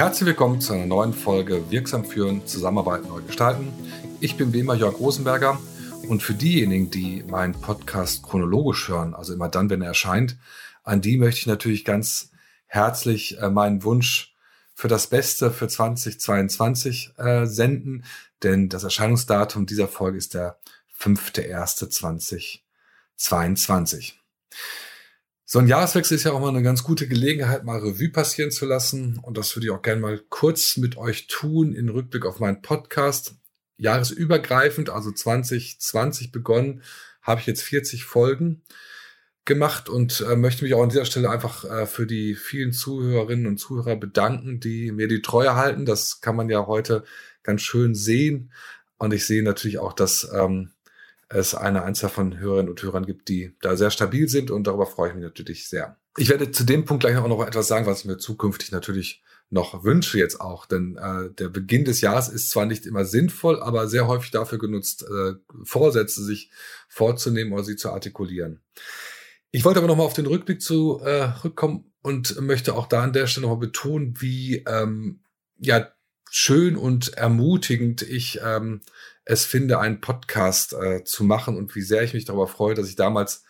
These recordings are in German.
Herzlich willkommen zu einer neuen Folge Wirksam führen, Zusammenarbeiten, neu gestalten. Ich bin wie immer Jörg Rosenberger und für diejenigen, die meinen Podcast chronologisch hören, also immer dann, wenn er erscheint, an die möchte ich natürlich ganz herzlich äh, meinen Wunsch für das Beste für 2022 äh, senden, denn das Erscheinungsdatum dieser Folge ist der 5.1.2022. So ein Jahreswechsel ist ja auch mal eine ganz gute Gelegenheit, mal Revue passieren zu lassen. Und das würde ich auch gerne mal kurz mit euch tun in Rückblick auf meinen Podcast. Jahresübergreifend, also 2020 begonnen, habe ich jetzt 40 Folgen gemacht und äh, möchte mich auch an dieser Stelle einfach äh, für die vielen Zuhörerinnen und Zuhörer bedanken, die mir die Treue halten. Das kann man ja heute ganz schön sehen. Und ich sehe natürlich auch, dass ähm, es eine Anzahl von Hörerinnen und Hörern gibt, die da sehr stabil sind und darüber freue ich mich natürlich sehr. Ich werde zu dem Punkt gleich auch noch etwas sagen, was ich mir zukünftig natürlich noch wünsche jetzt auch, denn äh, der Beginn des Jahres ist zwar nicht immer sinnvoll, aber sehr häufig dafür genutzt, äh, Vorsätze sich vorzunehmen oder sie zu artikulieren. Ich wollte aber nochmal auf den Rückblick zurückkommen äh, und möchte auch da an der Stelle nochmal betonen, wie ähm, ja schön und ermutigend ich ähm, es finde, einen Podcast äh, zu machen und wie sehr ich mich darüber freue, dass ich damals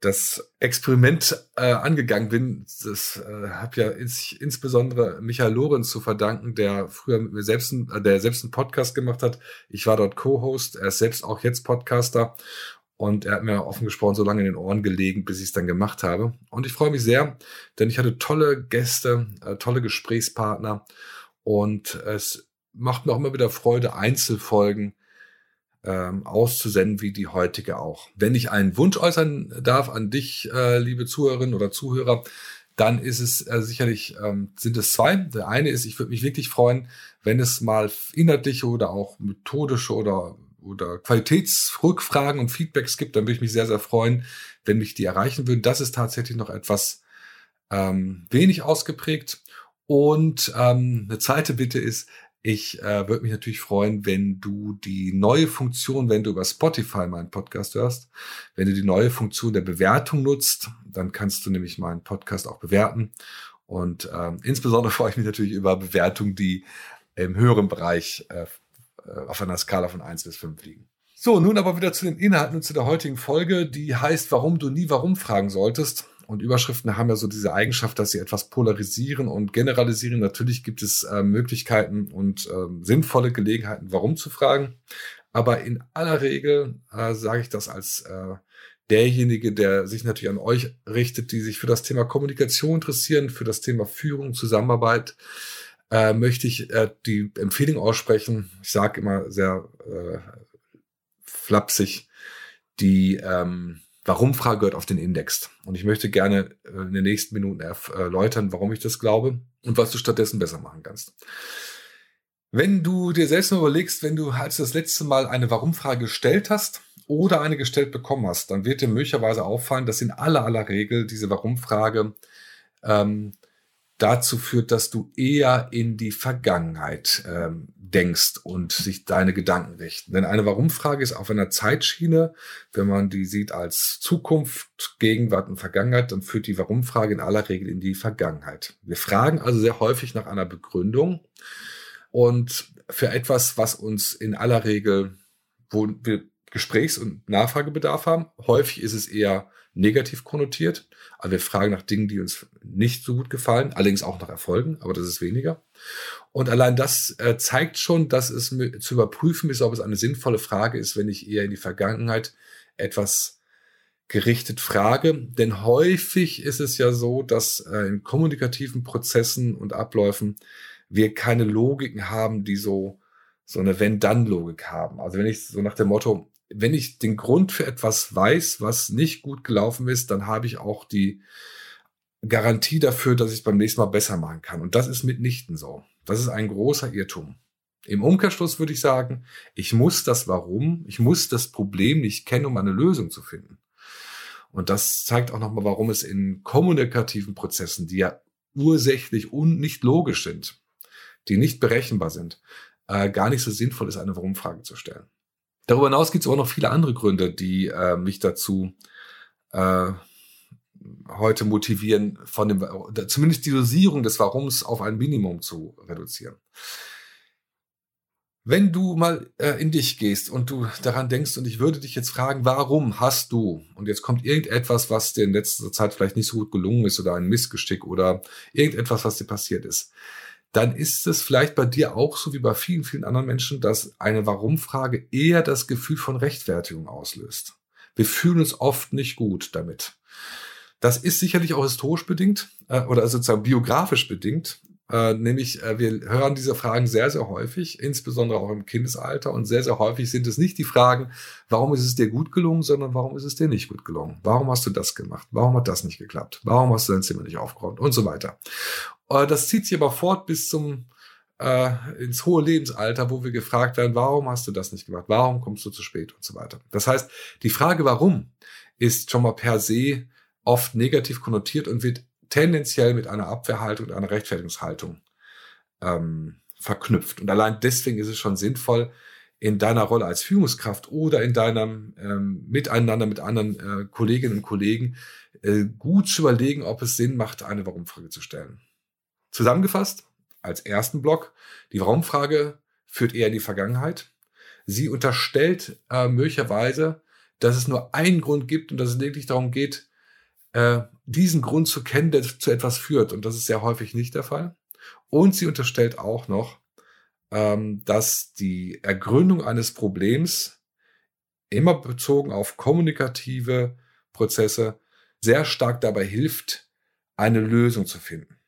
das Experiment äh, angegangen bin. Das äh, habe ja ins, insbesondere Michael Lorenz zu verdanken, der früher mit mir selbst, äh, der selbst einen Podcast gemacht hat. Ich war dort Co-Host, er ist selbst auch jetzt Podcaster und er hat mir offen gesprochen so lange in den Ohren gelegen, bis ich es dann gemacht habe. Und ich freue mich sehr, denn ich hatte tolle Gäste, äh, tolle Gesprächspartner und es macht mir auch immer wieder Freude, Einzelfolgen ähm, auszusenden wie die heutige auch. Wenn ich einen Wunsch äußern darf an dich, äh, liebe Zuhörerinnen oder Zuhörer, dann ist es äh, sicherlich, ähm, sind es zwei. Der eine ist, ich würde mich wirklich freuen, wenn es mal inhaltliche oder auch methodische oder oder Qualitätsrückfragen und Feedbacks gibt, dann würde ich mich sehr, sehr freuen, wenn mich die erreichen würden. Das ist tatsächlich noch etwas ähm, wenig ausgeprägt. Und ähm, eine zweite Bitte ist, ich äh, würde mich natürlich freuen, wenn du die neue Funktion, wenn du über Spotify meinen Podcast hörst, wenn du die neue Funktion der Bewertung nutzt, dann kannst du nämlich meinen Podcast auch bewerten. Und ähm, insbesondere freue ich mich natürlich über Bewertungen, die im höheren Bereich äh, äh, auf einer Skala von eins bis fünf liegen. So, nun aber wieder zu den Inhalten und zu der heutigen Folge, die heißt, warum du nie warum fragen solltest. Und Überschriften haben ja so diese Eigenschaft, dass sie etwas polarisieren und generalisieren. Natürlich gibt es äh, Möglichkeiten und äh, sinnvolle Gelegenheiten, warum zu fragen. Aber in aller Regel äh, sage ich das als äh, derjenige, der sich natürlich an euch richtet, die sich für das Thema Kommunikation interessieren, für das Thema Führung, Zusammenarbeit, äh, möchte ich äh, die Empfehlung aussprechen. Ich sage immer sehr äh, flapsig, die ähm, Warum-Frage gehört auf den Index. Und ich möchte gerne äh, in den nächsten Minuten erläutern, warum ich das glaube und was du stattdessen besser machen kannst. Wenn du dir selbst mal überlegst, wenn du als das letzte Mal eine Warum-Frage gestellt hast oder eine gestellt bekommen hast, dann wird dir möglicherweise auffallen, dass in aller aller Regel diese Warum-Frage ähm, dazu führt, dass du eher in die Vergangenheit ähm, denkst und sich deine Gedanken richten. Denn eine Warum-Frage ist auf einer Zeitschiene, wenn man die sieht als Zukunft, Gegenwart und Vergangenheit, dann führt die Warum-Frage in aller Regel in die Vergangenheit. Wir fragen also sehr häufig nach einer Begründung und für etwas, was uns in aller Regel, wo wir Gesprächs- und Nachfragebedarf haben, häufig ist es eher negativ konnotiert. Also wir fragen nach Dingen, die uns nicht so gut gefallen, allerdings auch nach Erfolgen, aber das ist weniger. Und allein das äh, zeigt schon, dass es zu überprüfen ist, ob es eine sinnvolle Frage ist, wenn ich eher in die Vergangenheit etwas gerichtet frage. Denn häufig ist es ja so, dass äh, in kommunikativen Prozessen und Abläufen wir keine Logiken haben, die so so eine Wenn-Dann-Logik haben. Also wenn ich so nach dem Motto, wenn ich den Grund für etwas weiß, was nicht gut gelaufen ist, dann habe ich auch die Garantie dafür, dass ich es beim nächsten Mal besser machen kann. Und das ist mitnichten so. Das ist ein großer Irrtum. Im Umkehrschluss würde ich sagen, ich muss das Warum, ich muss das Problem nicht kennen, um eine Lösung zu finden. Und das zeigt auch nochmal, warum es in kommunikativen Prozessen, die ja ursächlich und nicht logisch sind, die nicht berechenbar sind, äh, gar nicht so sinnvoll ist, eine Warum-Frage zu stellen. Darüber hinaus gibt es auch noch viele andere Gründe, die äh, mich dazu äh, heute motivieren, von dem, zumindest die Dosierung des Warums auf ein Minimum zu reduzieren. Wenn du mal äh, in dich gehst und du daran denkst und ich würde dich jetzt fragen, warum hast du, und jetzt kommt irgendetwas, was dir in letzter Zeit vielleicht nicht so gut gelungen ist oder ein Missgeschick oder irgendetwas, was dir passiert ist, dann ist es vielleicht bei dir auch so wie bei vielen, vielen anderen Menschen, dass eine Warum-Frage eher das Gefühl von Rechtfertigung auslöst. Wir fühlen uns oft nicht gut damit. Das ist sicherlich auch historisch bedingt äh, oder sozusagen biografisch bedingt. Äh, nämlich, äh, wir hören diese Fragen sehr, sehr häufig, insbesondere auch im Kindesalter. Und sehr, sehr häufig sind es nicht die Fragen, warum ist es dir gut gelungen, sondern warum ist es dir nicht gut gelungen? Warum hast du das gemacht? Warum hat das nicht geklappt? Warum hast du dein Zimmer nicht aufgeräumt? Und so weiter. Äh, das zieht sich aber fort bis zum äh, ins hohe Lebensalter, wo wir gefragt werden, warum hast du das nicht gemacht? Warum kommst du zu spät und so weiter. Das heißt, die Frage warum ist schon mal per se oft negativ konnotiert und wird tendenziell mit einer Abwehrhaltung und einer Rechtfertigungshaltung ähm, verknüpft. Und allein deswegen ist es schon sinnvoll, in deiner Rolle als Führungskraft oder in deinem ähm, Miteinander mit anderen äh, Kolleginnen und Kollegen äh, gut zu überlegen, ob es Sinn macht, eine Warum-Frage zu stellen. Zusammengefasst, als ersten Block, die Warum-Frage führt eher in die Vergangenheit. Sie unterstellt äh, möglicherweise, dass es nur einen Grund gibt und dass es lediglich darum geht, äh, diesen Grund zu kennen, der zu etwas führt. Und das ist sehr häufig nicht der Fall. Und sie unterstellt auch noch, ähm, dass die Ergründung eines Problems immer bezogen auf kommunikative Prozesse sehr stark dabei hilft, eine Lösung zu finden.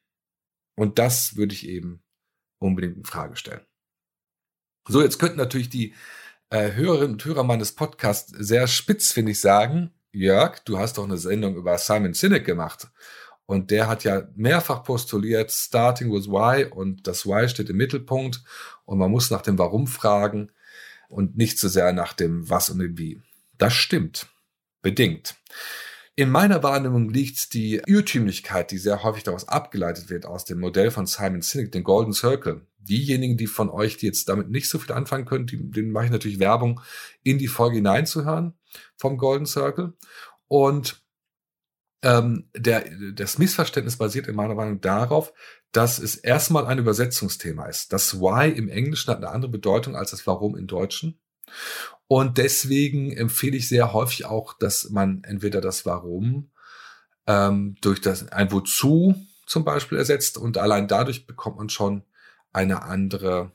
Und das würde ich eben unbedingt in Frage stellen. So, jetzt könnten natürlich die äh, Hörerinnen und Hörer meines Podcasts sehr spitz, finde ich, sagen, Jörg, du hast doch eine Sendung über Simon Sinek gemacht. Und der hat ja mehrfach postuliert, starting with why und das why steht im Mittelpunkt und man muss nach dem warum fragen und nicht so sehr nach dem was und dem wie. Das stimmt. Bedingt. In meiner Wahrnehmung liegt die Irrtümlichkeit, die sehr häufig daraus abgeleitet wird, aus dem Modell von Simon Sinek, den Golden Circle. Diejenigen, die von euch, die jetzt damit nicht so viel anfangen können, die, denen mache ich natürlich Werbung, in die Folge hineinzuhören vom Golden Circle. Und ähm, der, das Missverständnis basiert in meiner Meinung darauf, dass es erstmal ein Übersetzungsthema ist. Das Why im Englischen hat eine andere Bedeutung als das Warum im Deutschen. Und deswegen empfehle ich sehr häufig auch, dass man entweder das Warum ähm, durch das ein Wozu zum Beispiel ersetzt und allein dadurch bekommt man schon eine andere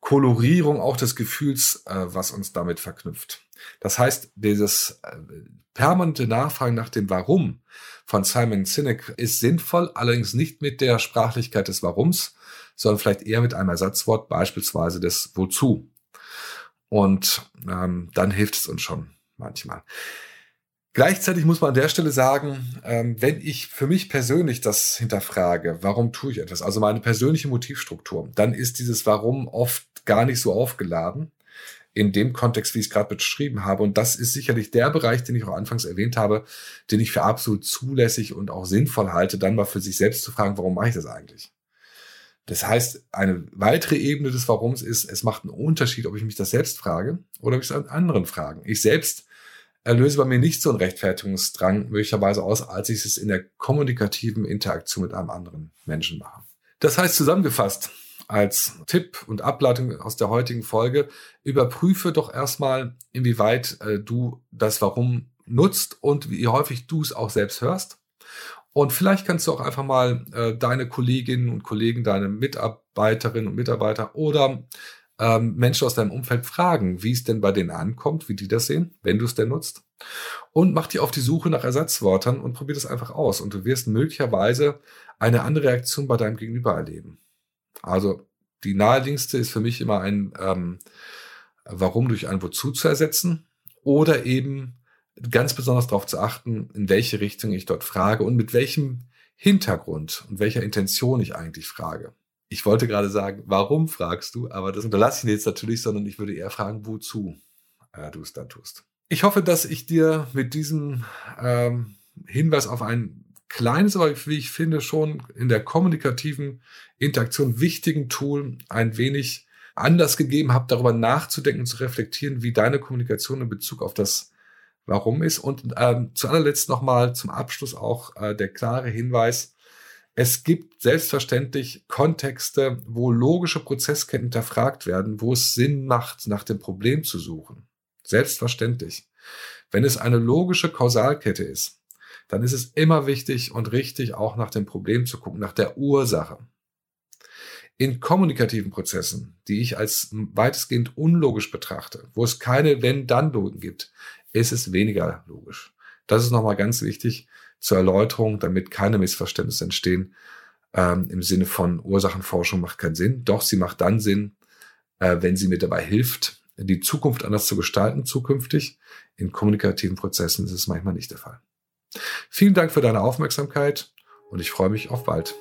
Kolorierung auch des Gefühls, äh, was uns damit verknüpft. Das heißt, dieses äh, permanente Nachfragen nach dem Warum von Simon Sinek ist sinnvoll, allerdings nicht mit der Sprachlichkeit des Warums, sondern vielleicht eher mit einem Ersatzwort, beispielsweise des Wozu. Und ähm, dann hilft es uns schon manchmal. Gleichzeitig muss man an der Stelle sagen, ähm, wenn ich für mich persönlich das hinterfrage, warum tue ich etwas, also meine persönliche Motivstruktur, dann ist dieses Warum oft gar nicht so aufgeladen in dem Kontext, wie ich es gerade beschrieben habe. Und das ist sicherlich der Bereich, den ich auch anfangs erwähnt habe, den ich für absolut zulässig und auch sinnvoll halte, dann mal für sich selbst zu fragen, warum mache ich das eigentlich? Das heißt, eine weitere Ebene des Warums ist, es macht einen Unterschied, ob ich mich das selbst frage oder ob ich es an anderen fragen. Ich selbst erlöse bei mir nicht so einen Rechtfertigungsdrang möglicherweise aus, als ich es in der kommunikativen Interaktion mit einem anderen Menschen mache. Das heißt zusammengefasst, als Tipp und Ableitung aus der heutigen Folge, überprüfe doch erstmal, inwieweit äh, du das Warum nutzt und wie häufig du es auch selbst hörst. Und vielleicht kannst du auch einfach mal äh, deine Kolleginnen und Kollegen, deine Mitarbeiterinnen und Mitarbeiter oder ähm, Menschen aus deinem Umfeld fragen, wie es denn bei denen ankommt, wie die das sehen, wenn du es denn nutzt. Und mach dich auf die Suche nach Ersatzwörtern und probier das einfach aus. Und du wirst möglicherweise eine andere Reaktion bei deinem Gegenüber erleben. Also die naheliegendste ist für mich immer ein ähm, Warum durch ein Wozu zu ersetzen oder eben ganz besonders darauf zu achten, in welche Richtung ich dort frage und mit welchem Hintergrund und welcher Intention ich eigentlich frage ich wollte gerade sagen, warum fragst du, aber das unterlasse ich jetzt natürlich, sondern ich würde eher fragen, wozu äh, du es dann tust. Ich hoffe, dass ich dir mit diesem ähm, Hinweis auf ein kleines, aber wie ich finde, schon in der kommunikativen Interaktion wichtigen Tool ein wenig anders gegeben habe, darüber nachzudenken, zu reflektieren, wie deine Kommunikation in Bezug auf das warum ist. Und ähm, zu allerletzt nochmal zum Abschluss auch äh, der klare Hinweis, es gibt selbstverständlich Kontexte, wo logische Prozessketten hinterfragt werden, wo es Sinn macht, nach dem Problem zu suchen. Selbstverständlich. Wenn es eine logische Kausalkette ist, dann ist es immer wichtig und richtig, auch nach dem Problem zu gucken, nach der Ursache. In kommunikativen Prozessen, die ich als weitestgehend unlogisch betrachte, wo es keine Wenn-Dann-Logen gibt, ist es weniger logisch. Das ist nochmal ganz wichtig zur Erläuterung, damit keine Missverständnisse entstehen. Ähm, Im Sinne von Ursachenforschung macht keinen Sinn. Doch sie macht dann Sinn, äh, wenn sie mir dabei hilft, die Zukunft anders zu gestalten zukünftig. In kommunikativen Prozessen ist es manchmal nicht der Fall. Vielen Dank für deine Aufmerksamkeit und ich freue mich auf bald.